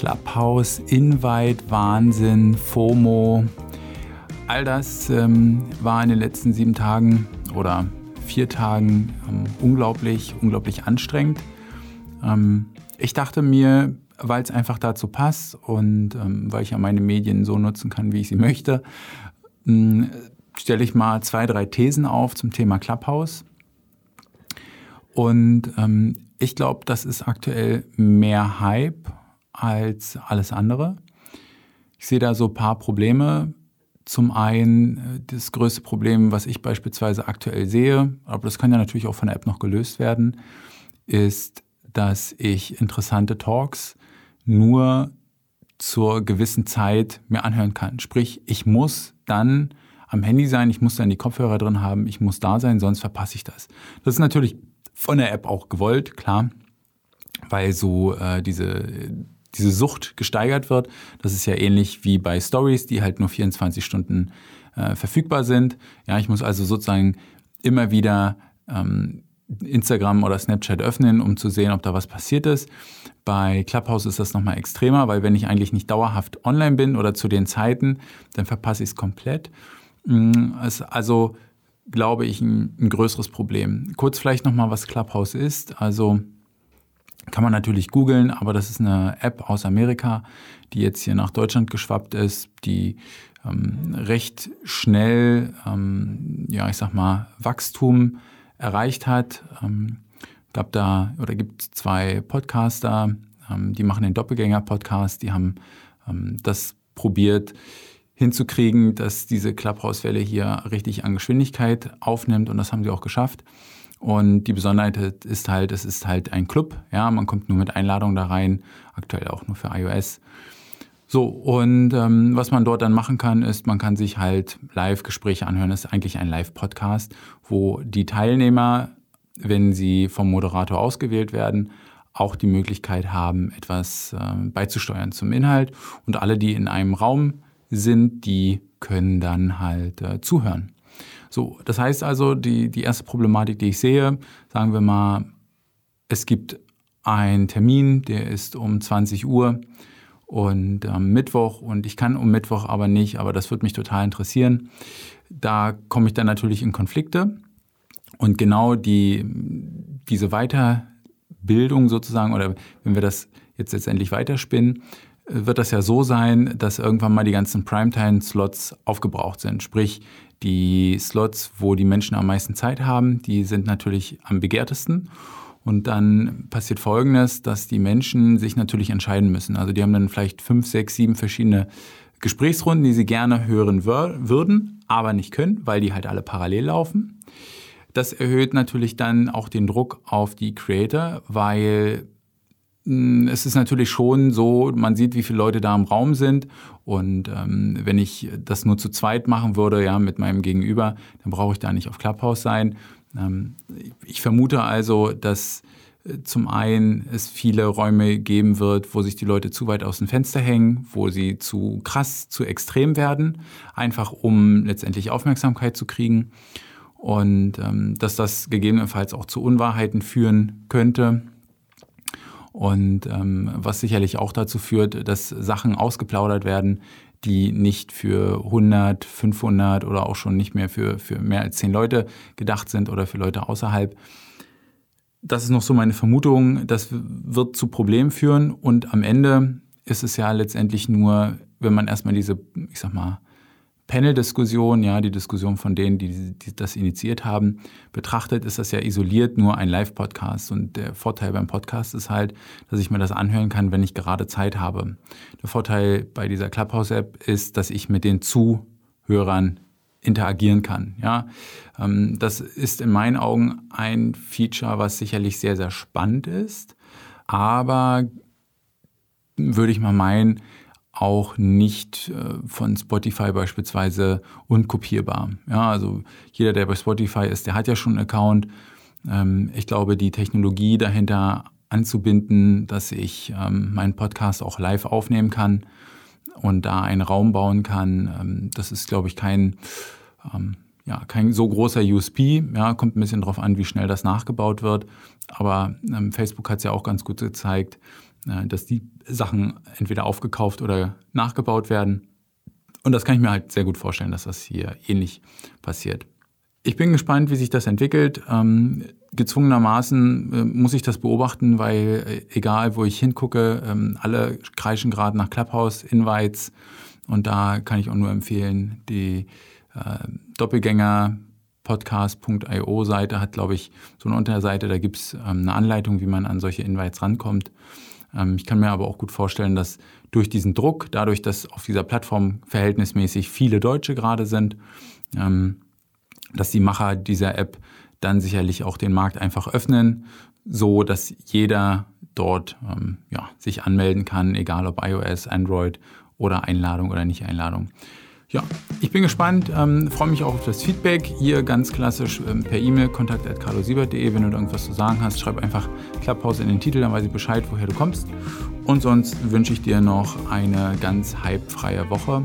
Clubhouse, Invite, Wahnsinn, FOMO. All das ähm, war in den letzten sieben Tagen oder vier Tagen ähm, unglaublich, unglaublich anstrengend. Ähm, ich dachte mir, weil es einfach dazu passt und ähm, weil ich ja meine Medien so nutzen kann, wie ich sie möchte, ähm, stelle ich mal zwei, drei Thesen auf zum Thema Clubhouse. Und ähm, ich glaube, das ist aktuell mehr Hype als alles andere. Ich sehe da so ein paar Probleme. Zum einen äh, das größte Problem, was ich beispielsweise aktuell sehe, aber das kann ja natürlich auch von der App noch gelöst werden, ist, dass ich interessante Talks nur zur gewissen Zeit mir anhören kann. Sprich, ich muss dann am Handy sein, ich muss dann die Kopfhörer drin haben, ich muss da sein, sonst verpasse ich das. Das ist natürlich von der App auch gewollt, klar, weil so äh, diese, diese Sucht gesteigert wird. Das ist ja ähnlich wie bei Stories, die halt nur 24 Stunden äh, verfügbar sind. Ja, ich muss also sozusagen immer wieder ähm, Instagram oder Snapchat öffnen, um zu sehen, ob da was passiert ist. Bei Clubhouse ist das nochmal extremer, weil wenn ich eigentlich nicht dauerhaft online bin oder zu den Zeiten, dann verpasse ich es komplett. Mm, also glaube ich ein, ein größeres Problem. Kurz vielleicht nochmal, was Clubhouse ist. Also kann man natürlich googeln, aber das ist eine App aus Amerika, die jetzt hier nach Deutschland geschwappt ist, die ähm, recht schnell, ähm, ja, ich sag mal, Wachstum erreicht hat. Ähm, gab da oder gibt zwei Podcaster, ähm, die machen den Doppelgänger-Podcast, die haben ähm, das probiert hinzukriegen, dass diese Clubhouse-Welle hier richtig an Geschwindigkeit aufnimmt und das haben sie auch geschafft. Und die Besonderheit ist halt, es ist halt ein Club, ja, man kommt nur mit Einladung da rein, aktuell auch nur für iOS. So, und ähm, was man dort dann machen kann, ist, man kann sich halt Live-Gespräche anhören. Das ist eigentlich ein Live-Podcast, wo die Teilnehmer, wenn sie vom Moderator ausgewählt werden, auch die Möglichkeit haben, etwas äh, beizusteuern zum Inhalt. Und alle, die in einem Raum sind, die können dann halt äh, zuhören. So, das heißt also, die, die erste Problematik, die ich sehe, sagen wir mal, es gibt einen Termin, der ist um 20 Uhr und am ähm, Mittwoch und ich kann um Mittwoch aber nicht, aber das würde mich total interessieren. Da komme ich dann natürlich in Konflikte und genau die, diese Weiterbildung sozusagen oder wenn wir das jetzt letztendlich weiterspinnen, wird das ja so sein, dass irgendwann mal die ganzen Primetime-Slots aufgebraucht sind. Sprich, die Slots, wo die Menschen am meisten Zeit haben, die sind natürlich am begehrtesten. Und dann passiert Folgendes, dass die Menschen sich natürlich entscheiden müssen. Also die haben dann vielleicht fünf, sechs, sieben verschiedene Gesprächsrunden, die sie gerne hören würden, aber nicht können, weil die halt alle parallel laufen. Das erhöht natürlich dann auch den Druck auf die Creator, weil es ist natürlich schon so, man sieht, wie viele Leute da im Raum sind. Und ähm, wenn ich das nur zu zweit machen würde, ja, mit meinem Gegenüber, dann brauche ich da nicht auf Clubhouse sein. Ähm, ich vermute also, dass äh, zum einen es viele Räume geben wird, wo sich die Leute zu weit aus dem Fenster hängen, wo sie zu krass, zu extrem werden, einfach um letztendlich Aufmerksamkeit zu kriegen. Und ähm, dass das gegebenenfalls auch zu Unwahrheiten führen könnte. Und ähm, was sicherlich auch dazu führt, dass Sachen ausgeplaudert werden, die nicht für 100, 500 oder auch schon nicht mehr für, für mehr als 10 Leute gedacht sind oder für Leute außerhalb. Das ist noch so meine Vermutung. Das wird zu Problemen führen und am Ende ist es ja letztendlich nur, wenn man erstmal diese, ich sag mal, Panel-Diskussion, ja, die Diskussion von denen, die, die, das initiiert haben, betrachtet, ist das ja isoliert nur ein Live-Podcast. Und der Vorteil beim Podcast ist halt, dass ich mir das anhören kann, wenn ich gerade Zeit habe. Der Vorteil bei dieser Clubhouse-App ist, dass ich mit den Zuhörern interagieren kann. Ja, ähm, das ist in meinen Augen ein Feature, was sicherlich sehr, sehr spannend ist. Aber würde ich mal meinen, auch nicht äh, von Spotify beispielsweise unkopierbar. Ja, also jeder, der bei Spotify ist, der hat ja schon einen Account. Ähm, ich glaube, die Technologie dahinter anzubinden, dass ich ähm, meinen Podcast auch live aufnehmen kann und da einen Raum bauen kann, ähm, das ist, glaube ich, kein, ja, kein so großer USP. Ja, kommt ein bisschen drauf an, wie schnell das nachgebaut wird. Aber Facebook hat es ja auch ganz gut gezeigt, dass die Sachen entweder aufgekauft oder nachgebaut werden. Und das kann ich mir halt sehr gut vorstellen, dass das hier ähnlich passiert. Ich bin gespannt, wie sich das entwickelt. Ähm, gezwungenermaßen äh, muss ich das beobachten, weil äh, egal, wo ich hingucke, ähm, alle kreischen gerade nach Clubhouse-Invites. Und da kann ich auch nur empfehlen, die äh, Doppelgänger podcast.io Seite hat, glaube ich, so eine Unterseite, da gibt es ähm, eine Anleitung, wie man an solche Invites rankommt. Ähm, ich kann mir aber auch gut vorstellen, dass durch diesen Druck, dadurch, dass auf dieser Plattform verhältnismäßig viele Deutsche gerade sind, ähm, dass die Macher dieser App dann sicherlich auch den Markt einfach öffnen, so dass jeder dort ähm, ja, sich anmelden kann, egal ob iOS, Android oder Einladung oder nicht Einladung. Ja, ich bin gespannt, ähm, freue mich auch auf das Feedback. Hier ganz klassisch ähm, per E-Mail kontakt.carlosiebert.de. Wenn du irgendwas zu sagen hast, schreib einfach Clubhouse in den Titel, dann weiß ich Bescheid, woher du kommst. Und sonst wünsche ich dir noch eine ganz hypefreie Woche